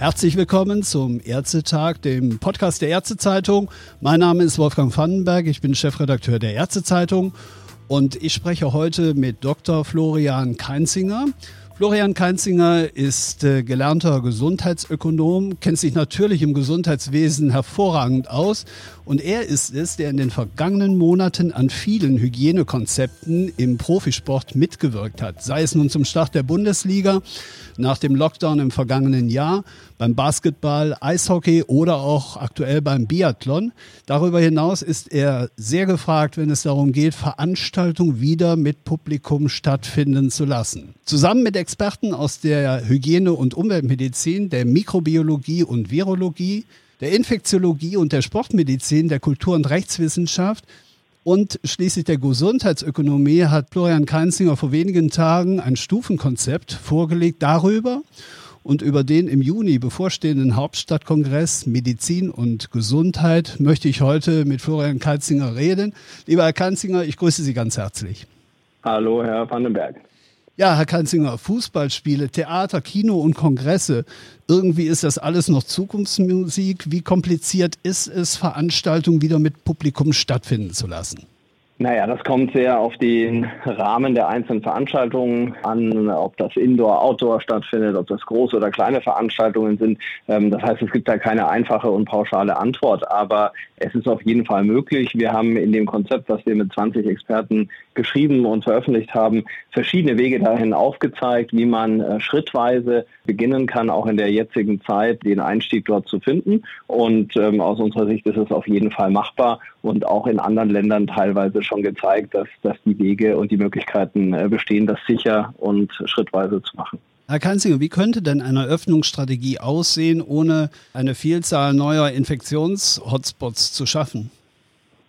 Herzlich willkommen zum Ärztetag, dem Podcast der Ärztezeitung. Mein Name ist Wolfgang Vandenberg, ich bin Chefredakteur der Ärztezeitung und ich spreche heute mit Dr. Florian Keinzinger. Florian Keinzinger ist äh, gelernter Gesundheitsökonom, kennt sich natürlich im Gesundheitswesen hervorragend aus und er ist es, der in den vergangenen Monaten an vielen Hygienekonzepten im Profisport mitgewirkt hat, sei es nun zum Start der Bundesliga, nach dem Lockdown im vergangenen Jahr, beim Basketball, Eishockey oder auch aktuell beim Biathlon. Darüber hinaus ist er sehr gefragt, wenn es darum geht, Veranstaltungen wieder mit Publikum stattfinden zu lassen. Zusammen mit Experten aus der Hygiene- und Umweltmedizin, der Mikrobiologie und Virologie, der Infektiologie und der Sportmedizin, der Kultur- und Rechtswissenschaft und schließlich der Gesundheitsökonomie hat Florian Keinzinger vor wenigen Tagen ein Stufenkonzept vorgelegt darüber und über den im Juni bevorstehenden Hauptstadtkongress Medizin und Gesundheit möchte ich heute mit Florian Keinzinger reden. Lieber Herr Keinzinger, ich grüße Sie ganz herzlich. Hallo, Herr Vandenberg. Ja, Herr Kanzinger, Fußballspiele, Theater, Kino und Kongresse. Irgendwie ist das alles noch Zukunftsmusik. Wie kompliziert ist es, Veranstaltungen wieder mit Publikum stattfinden zu lassen? Naja, das kommt sehr auf den Rahmen der einzelnen Veranstaltungen an, ob das Indoor, Outdoor stattfindet, ob das große oder kleine Veranstaltungen sind. Ähm, das heißt, es gibt da keine einfache und pauschale Antwort, aber es ist auf jeden Fall möglich. Wir haben in dem Konzept, das wir mit 20 Experten geschrieben und veröffentlicht haben, verschiedene Wege dahin aufgezeigt, wie man äh, schrittweise beginnen kann, auch in der jetzigen Zeit den Einstieg dort zu finden. Und ähm, aus unserer Sicht ist es auf jeden Fall machbar und auch in anderen Ländern teilweise schon gezeigt, dass, dass die Wege und die Möglichkeiten äh, bestehen, das sicher und schrittweise zu machen. Herr Kanzinger, wie könnte denn eine Öffnungsstrategie aussehen, ohne eine Vielzahl neuer Infektionshotspots zu schaffen?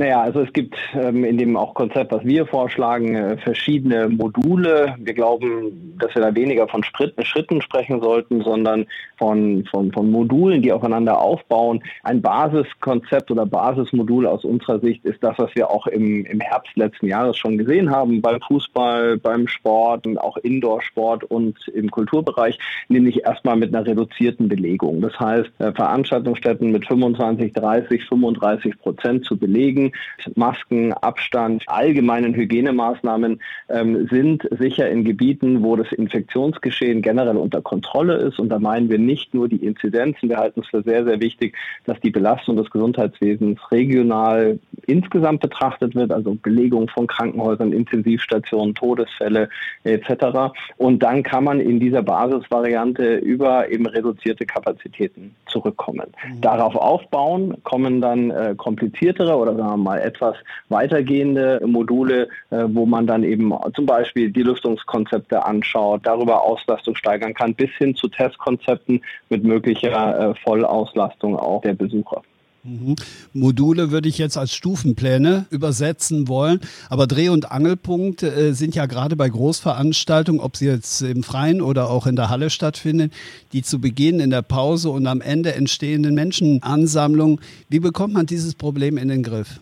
Naja, also es gibt ähm, in dem auch Konzept, was wir vorschlagen, äh, verschiedene Module. Wir glauben, dass wir da weniger von Schritten, Schritten sprechen sollten, sondern von, von, von Modulen, die aufeinander aufbauen. Ein Basiskonzept oder Basismodul aus unserer Sicht ist das, was wir auch im, im Herbst letzten Jahres schon gesehen haben, beim Fußball, beim Sport, auch Indoor-Sport und im Kulturbereich, nämlich erstmal mit einer reduzierten Belegung. Das heißt, äh, Veranstaltungsstätten mit 25, 30, 35 Prozent zu belegen Masken, Abstand, allgemeinen Hygienemaßnahmen ähm, sind sicher in Gebieten, wo das Infektionsgeschehen generell unter Kontrolle ist. Und da meinen wir nicht nur die Inzidenzen. Wir halten es für sehr, sehr wichtig, dass die Belastung des Gesundheitswesens regional insgesamt betrachtet wird, also Belegung von Krankenhäusern, Intensivstationen, Todesfälle etc. Und dann kann man in dieser Basisvariante über eben reduzierte Kapazitäten zurückkommen. Mhm. Darauf aufbauen kommen dann äh, kompliziertere oder sagen wir mal etwas weitergehende Module, äh, wo man dann eben zum Beispiel die Lüftungskonzepte anschaut, darüber Auslastung steigern kann, bis hin zu Testkonzepten mit möglicher äh, Vollauslastung auch der Besucher. Mhm. Module würde ich jetzt als Stufenpläne übersetzen wollen. Aber Dreh- und Angelpunkt äh, sind ja gerade bei Großveranstaltungen, ob sie jetzt im Freien oder auch in der Halle stattfinden, die zu Beginn in der Pause und am Ende entstehenden Menschenansammlungen. Wie bekommt man dieses Problem in den Griff?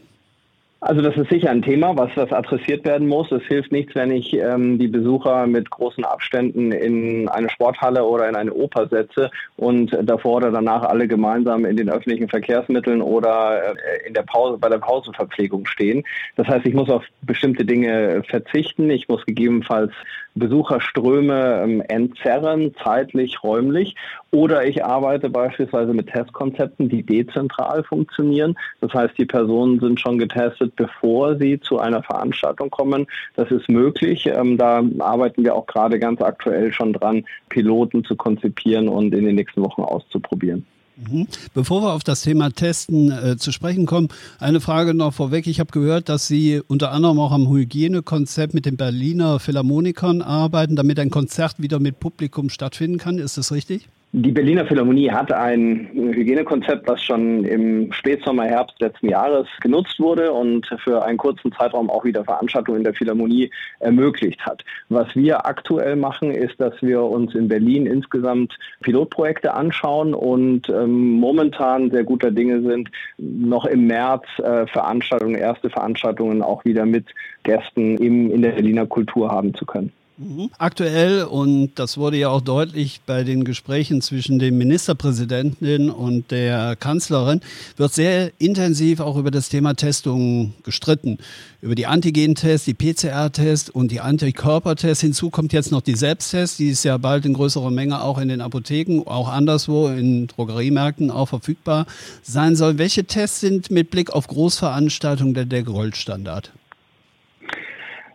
Also das ist sicher ein Thema, was, was adressiert werden muss. Es hilft nichts, wenn ich ähm, die Besucher mit großen Abständen in eine Sporthalle oder in eine Oper setze und davor oder danach alle gemeinsam in den öffentlichen Verkehrsmitteln oder äh, in der Pause, bei der Pausenverpflegung stehen. Das heißt, ich muss auf bestimmte Dinge verzichten. Ich muss gegebenenfalls Besucherströme ähm, entzerren, zeitlich, räumlich. Oder ich arbeite beispielsweise mit Testkonzepten, die dezentral funktionieren. Das heißt, die Personen sind schon getestet, bevor sie zu einer Veranstaltung kommen. Das ist möglich. Ähm, da arbeiten wir auch gerade ganz aktuell schon dran, Piloten zu konzipieren und in den nächsten Wochen auszuprobieren. Mhm. Bevor wir auf das Thema Testen äh, zu sprechen kommen, eine Frage noch vorweg. Ich habe gehört, dass Sie unter anderem auch am Hygienekonzept mit den Berliner Philharmonikern arbeiten, damit ein Konzert wieder mit Publikum stattfinden kann. Ist das richtig? Die Berliner Philharmonie hat ein Hygienekonzept, was schon im Spätsommer, Herbst letzten Jahres genutzt wurde und für einen kurzen Zeitraum auch wieder Veranstaltungen in der Philharmonie ermöglicht hat. Was wir aktuell machen, ist, dass wir uns in Berlin insgesamt Pilotprojekte anschauen und ähm, momentan sehr guter Dinge sind, noch im März äh, Veranstaltungen, erste Veranstaltungen auch wieder mit Gästen im, in der Berliner Kultur haben zu können. Mhm. Aktuell, und das wurde ja auch deutlich bei den Gesprächen zwischen dem Ministerpräsidenten und der Kanzlerin, wird sehr intensiv auch über das Thema Testung gestritten. Über die Antigen-Tests, die PCR-Tests und die Antikörpertests. Hinzu kommt jetzt noch die Selbsttests, die ist ja bald in größerer Menge auch in den Apotheken, auch anderswo in Drogeriemärkten auch verfügbar sein soll. Welche Tests sind mit Blick auf Großveranstaltungen der, der Goldstandard?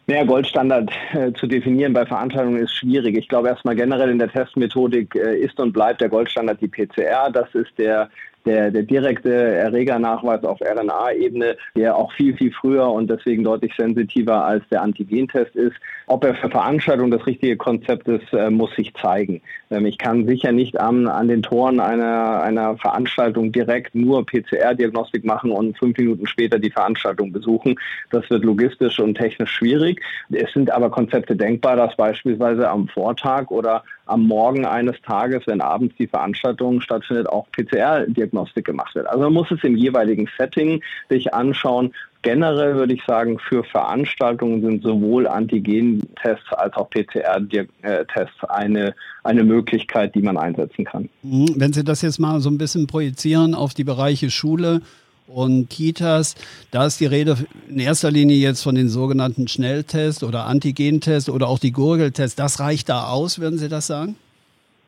Naja, Goldstandard äh, zu definieren bei Veranstaltungen ist schwierig. Ich glaube erstmal generell in der Testmethodik äh, ist und bleibt der Goldstandard die PCR. Das ist der der, der direkte Erregernachweis auf RNA-Ebene, der auch viel, viel früher und deswegen deutlich sensitiver als der Antigentest ist. Ob er für Veranstaltungen das richtige Konzept ist, äh, muss sich zeigen. Ähm, ich kann sicher nicht an, an den Toren einer, einer Veranstaltung direkt nur PCR-Diagnostik machen und fünf Minuten später die Veranstaltung besuchen. Das wird logistisch und technisch schwierig. Es sind aber Konzepte denkbar, dass beispielsweise am Vortag oder am Morgen eines Tages, wenn abends die Veranstaltung stattfindet, auch PCR-Diagnostik gemacht wird. Also man muss es im jeweiligen Setting sich anschauen. Generell würde ich sagen, für Veranstaltungen sind sowohl Antigen-Tests als auch PCR-Tests eine, eine Möglichkeit, die man einsetzen kann. Mhm. Wenn Sie das jetzt mal so ein bisschen projizieren auf die Bereiche Schule, und Kitas, da ist die Rede in erster Linie jetzt von den sogenannten Schnelltests oder Antigentests oder auch die Gurgeltests. Das reicht da aus, würden Sie das sagen?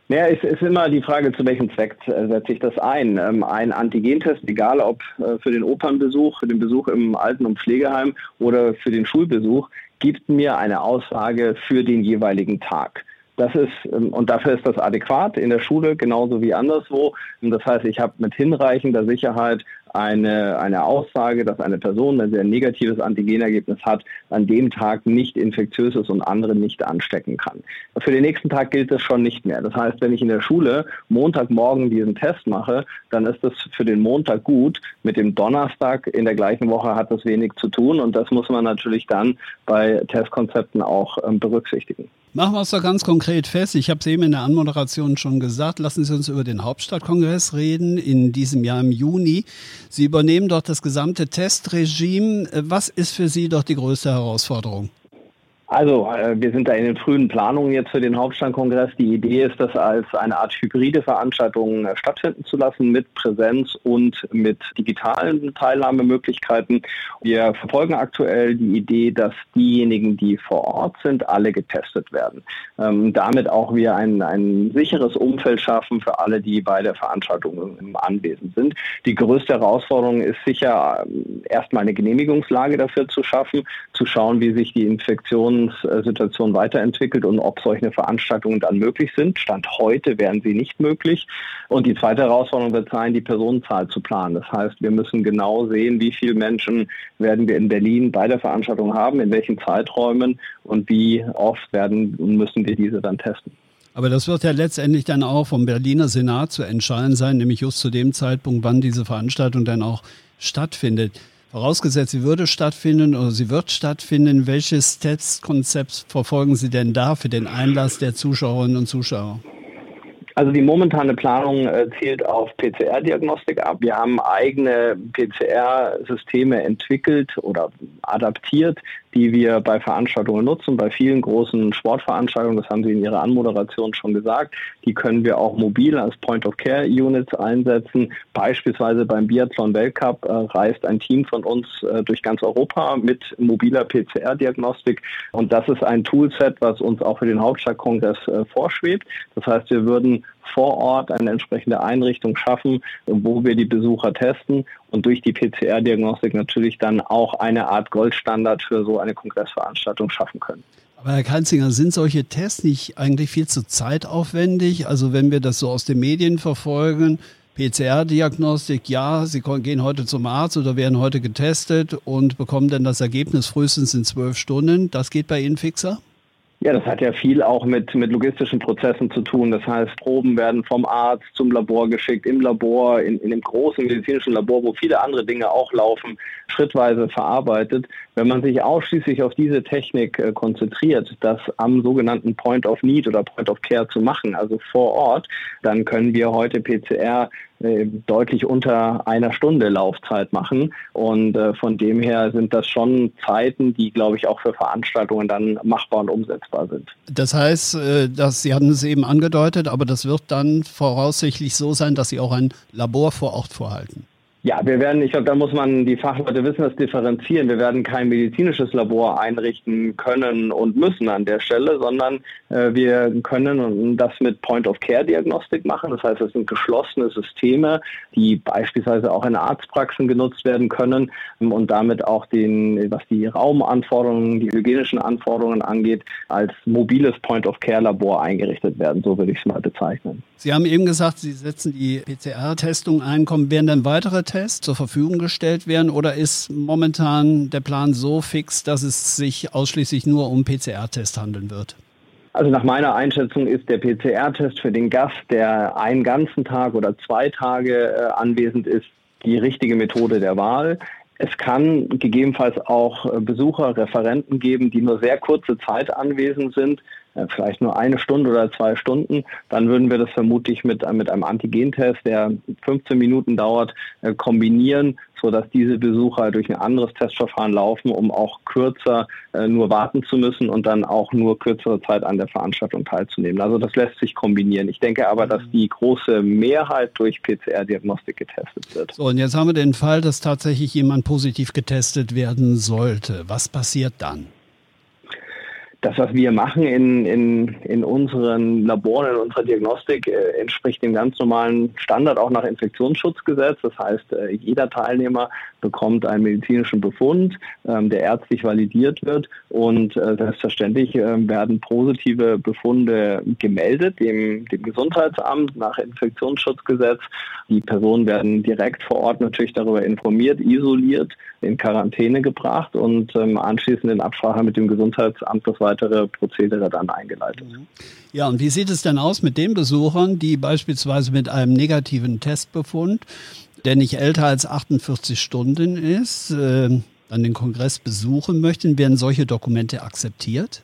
Ja, es ist immer die Frage, zu welchem Zweck äh, setze ich das ein. Ähm, ein Antigentest, egal ob äh, für den Opernbesuch, für den Besuch im Alten- und Pflegeheim oder für den Schulbesuch, gibt mir eine Aussage für den jeweiligen Tag. Das ist, ähm, und dafür ist das adäquat in der Schule genauso wie anderswo. Das heißt, ich habe mit hinreichender Sicherheit eine, eine Aussage, dass eine Person, wenn sie ein negatives Antigenergebnis hat, an dem Tag nicht infektiös ist und andere nicht anstecken kann. Für den nächsten Tag gilt das schon nicht mehr. Das heißt, wenn ich in der Schule Montagmorgen diesen Test mache, dann ist das für den Montag gut. Mit dem Donnerstag in der gleichen Woche hat das wenig zu tun und das muss man natürlich dann bei Testkonzepten auch ähm, berücksichtigen. Machen wir es doch ganz konkret fest. Ich habe es eben in der Anmoderation schon gesagt. Lassen Sie uns über den Hauptstadtkongress reden in diesem Jahr im Juni. Sie übernehmen dort das gesamte Testregime. Was ist für Sie doch die größte Herausforderung? Also, äh, wir sind da in den frühen Planungen jetzt für den Hauptstandkongress. Die Idee ist, das als eine Art hybride Veranstaltung äh, stattfinden zu lassen mit Präsenz und mit digitalen Teilnahmemöglichkeiten. Wir verfolgen aktuell die Idee, dass diejenigen, die vor Ort sind, alle getestet werden. Ähm, damit auch wir ein, ein sicheres Umfeld schaffen für alle, die bei der Veranstaltung im Anwesen sind. Die größte Herausforderung ist sicher, ähm, erstmal eine Genehmigungslage dafür zu schaffen, zu schauen, wie sich die Infektion Infektionssituation weiterentwickelt und ob solche Veranstaltungen dann möglich sind. Stand heute wären sie nicht möglich. Und die zweite Herausforderung wird sein, die Personenzahl zu planen. Das heißt, wir müssen genau sehen, wie viele Menschen werden wir in Berlin bei der Veranstaltung haben, in welchen Zeiträumen und wie oft werden müssen wir diese dann testen. Aber das wird ja letztendlich dann auch vom Berliner Senat zu entscheiden sein, nämlich just zu dem Zeitpunkt, wann diese Veranstaltung dann auch stattfindet. Vorausgesetzt, sie würde stattfinden oder sie wird stattfinden, welches Testkonzept verfolgen Sie denn da für den Einlass der Zuschauerinnen und Zuschauer? Also die momentane Planung äh, zielt auf PCR-Diagnostik ab. Wir haben eigene PCR-Systeme entwickelt oder adaptiert, die wir bei Veranstaltungen nutzen, bei vielen großen Sportveranstaltungen, das haben Sie in Ihrer Anmoderation schon gesagt, die können wir auch mobil als Point-of-Care-Units einsetzen. Beispielsweise beim Biathlon-Weltcup äh, reist ein Team von uns äh, durch ganz Europa mit mobiler PCR-Diagnostik und das ist ein Toolset, was uns auch für den Hauptstadtkongress äh, vorschwebt. Das heißt, wir würden vor Ort eine entsprechende Einrichtung schaffen, wo wir die Besucher testen und durch die PCR-Diagnostik natürlich dann auch eine Art Goldstandard für so eine Kongressveranstaltung schaffen können. Aber Herr Keinzinger, sind solche Tests nicht eigentlich viel zu zeitaufwendig? Also wenn wir das so aus den Medien verfolgen, PCR-Diagnostik, ja, Sie gehen heute zum Arzt oder werden heute getestet und bekommen dann das Ergebnis frühestens in zwölf Stunden. Das geht bei Ihnen fixer? Ja, das hat ja viel auch mit, mit logistischen Prozessen zu tun. Das heißt, Proben werden vom Arzt zum Labor geschickt, im Labor, in, in dem großen medizinischen Labor, wo viele andere Dinge auch laufen, schrittweise verarbeitet. Wenn man sich ausschließlich auf diese Technik äh, konzentriert, das am sogenannten Point of Need oder Point of Care zu machen, also vor Ort, dann können wir heute PCR deutlich unter einer Stunde Laufzeit machen. Und äh, von dem her sind das schon Zeiten, die, glaube ich, auch für Veranstaltungen dann machbar und umsetzbar sind. Das heißt, äh, dass Sie hatten es eben angedeutet, aber das wird dann voraussichtlich so sein, dass Sie auch ein Labor vor Ort vorhalten. Ja, wir werden, ich glaube, da muss man die Fachleute wissen, das differenzieren. Wir werden kein medizinisches Labor einrichten können und müssen an der Stelle, sondern äh, wir können das mit Point-of-Care-Diagnostik machen. Das heißt, es sind geschlossene Systeme, die beispielsweise auch in Arztpraxen genutzt werden können und damit auch den, was die Raumanforderungen, die hygienischen Anforderungen angeht, als mobiles Point-of-Care-Labor eingerichtet werden. So würde ich es mal bezeichnen. Sie haben eben gesagt, Sie setzen die PCR-Testung ein. Kommen werden dann weitere Tests zur Verfügung gestellt werden oder ist momentan der Plan so fix, dass es sich ausschließlich nur um PCR-Tests handeln wird? Also nach meiner Einschätzung ist der PCR-Test für den Gast, der einen ganzen Tag oder zwei Tage äh, anwesend ist, die richtige Methode der Wahl. Es kann gegebenenfalls auch äh, Besucher, Referenten geben, die nur sehr kurze Zeit anwesend sind, vielleicht nur eine Stunde oder zwei Stunden. Dann würden wir das vermutlich mit, mit einem Antigentest, der 15 Minuten dauert, kombinieren, sodass diese Besucher durch ein anderes Testverfahren laufen, um auch kürzer äh, nur warten zu müssen und dann auch nur kürzere Zeit an der Veranstaltung teilzunehmen. Also das lässt sich kombinieren. Ich denke aber, dass die große Mehrheit durch PCR-Diagnostik getestet wird. So, und jetzt haben wir den Fall, dass tatsächlich jemand positiv getestet werden sollte. Was passiert dann? Das, was wir machen in, in, in unseren Laboren, in unserer Diagnostik, äh, entspricht dem ganz normalen Standard auch nach Infektionsschutzgesetz. Das heißt, äh, jeder Teilnehmer bekommt einen medizinischen Befund, ähm, der ärztlich validiert wird und äh, selbstverständlich äh, werden positive Befunde gemeldet dem, dem Gesundheitsamt nach Infektionsschutzgesetz. Die Personen werden direkt vor Ort natürlich darüber informiert, isoliert, in Quarantäne gebracht und ähm, anschließend in Absprache mit dem Gesundheitsamt das weitere Prozedere dann eingeleitet. Ja, und wie sieht es denn aus mit den Besuchern, die beispielsweise mit einem negativen Testbefund, der nicht älter als 48 Stunden ist, äh, dann den Kongress besuchen möchten? Werden solche Dokumente akzeptiert?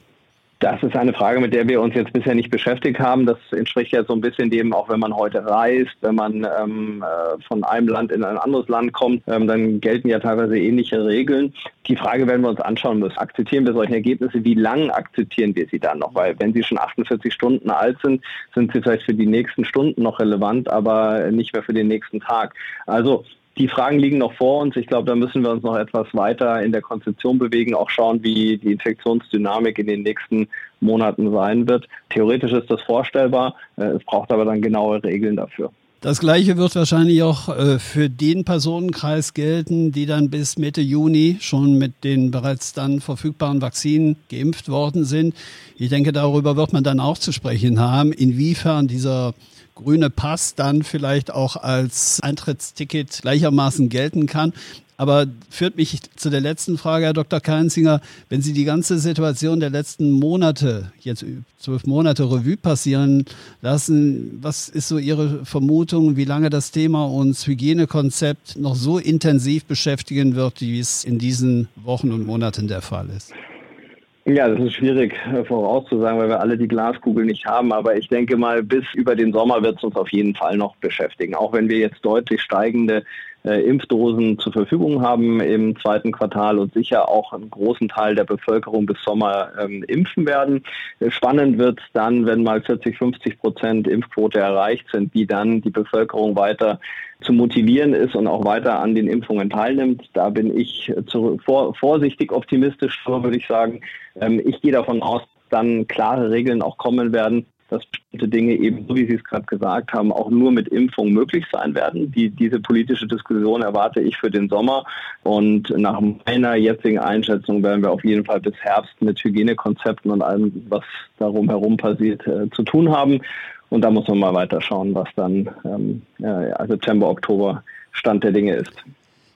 Das ist eine Frage, mit der wir uns jetzt bisher nicht beschäftigt haben. Das entspricht ja so ein bisschen dem, auch wenn man heute reist, wenn man ähm, äh, von einem Land in ein anderes Land kommt, ähm, dann gelten ja teilweise ähnliche Regeln. Die Frage werden wir uns anschauen müssen. Akzeptieren wir solche Ergebnisse? Wie lange akzeptieren wir sie dann noch? Weil wenn sie schon 48 Stunden alt sind, sind sie vielleicht für die nächsten Stunden noch relevant, aber nicht mehr für den nächsten Tag. Also die Fragen liegen noch vor uns. Ich glaube, da müssen wir uns noch etwas weiter in der Konzeption bewegen, auch schauen, wie die Infektionsdynamik in den nächsten Monaten sein wird. Theoretisch ist das vorstellbar, äh, es braucht aber dann genaue Regeln dafür. Das gleiche wird wahrscheinlich auch äh, für den Personenkreis gelten, die dann bis Mitte Juni schon mit den bereits dann verfügbaren Vakzinen geimpft worden sind. Ich denke, darüber wird man dann auch zu sprechen haben, inwiefern dieser grüne Pass dann vielleicht auch als Eintrittsticket gleichermaßen gelten kann. Aber führt mich zu der letzten Frage, Herr Dr. Keinzinger. Wenn Sie die ganze Situation der letzten Monate, jetzt zwölf Monate Revue passieren lassen, was ist so Ihre Vermutung, wie lange das Thema uns Hygienekonzept noch so intensiv beschäftigen wird, wie es in diesen Wochen und Monaten der Fall ist? Ja, das ist schwierig äh, vorauszusagen, weil wir alle die Glaskugel nicht haben. Aber ich denke mal, bis über den Sommer wird es uns auf jeden Fall noch beschäftigen. Auch wenn wir jetzt deutlich steigende äh, Impfdosen zur Verfügung haben im zweiten Quartal und sicher auch einen großen Teil der Bevölkerung bis Sommer ähm, impfen werden. Spannend wird es dann, wenn mal 40, 50 Prozent Impfquote erreicht sind, wie dann die Bevölkerung weiter zu motivieren ist und auch weiter an den Impfungen teilnimmt. Da bin ich zu, vor, vorsichtig optimistisch, würde ich sagen. Ähm, ich gehe davon aus, dann klare Regeln auch kommen werden, dass bestimmte Dinge eben, so wie Sie es gerade gesagt haben, auch nur mit Impfung möglich sein werden. Die, diese politische Diskussion erwarte ich für den Sommer. Und nach meiner jetzigen Einschätzung werden wir auf jeden Fall bis Herbst mit Hygienekonzepten und allem, was darum herum passiert, äh, zu tun haben. Und da muss man mal weiter schauen, was dann ähm, ja, September, Oktober Stand der Dinge ist.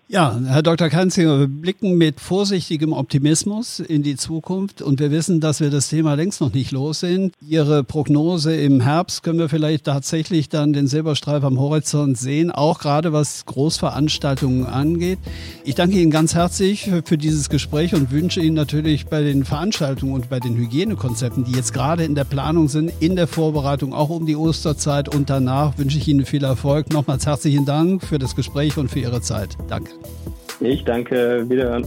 Ja, Herr Dr. Kanzinger, wir blicken mit vorsichtigem Optimismus in die Zukunft und wir wissen, dass wir das Thema längst noch nicht los sind. Ihre Prognose im Herbst können wir vielleicht tatsächlich dann den Silberstreif am Horizont sehen, auch gerade was Großveranstaltungen angeht. Ich danke Ihnen ganz herzlich für dieses Gespräch und wünsche Ihnen natürlich bei den Veranstaltungen und bei den Hygienekonzepten, die jetzt gerade in der Planung sind, in der Vorbereitung, auch um die Osterzeit und danach, wünsche ich Ihnen viel Erfolg. Nochmals herzlichen Dank für das Gespräch und für Ihre Zeit. Danke. Ich danke. Wiederhören.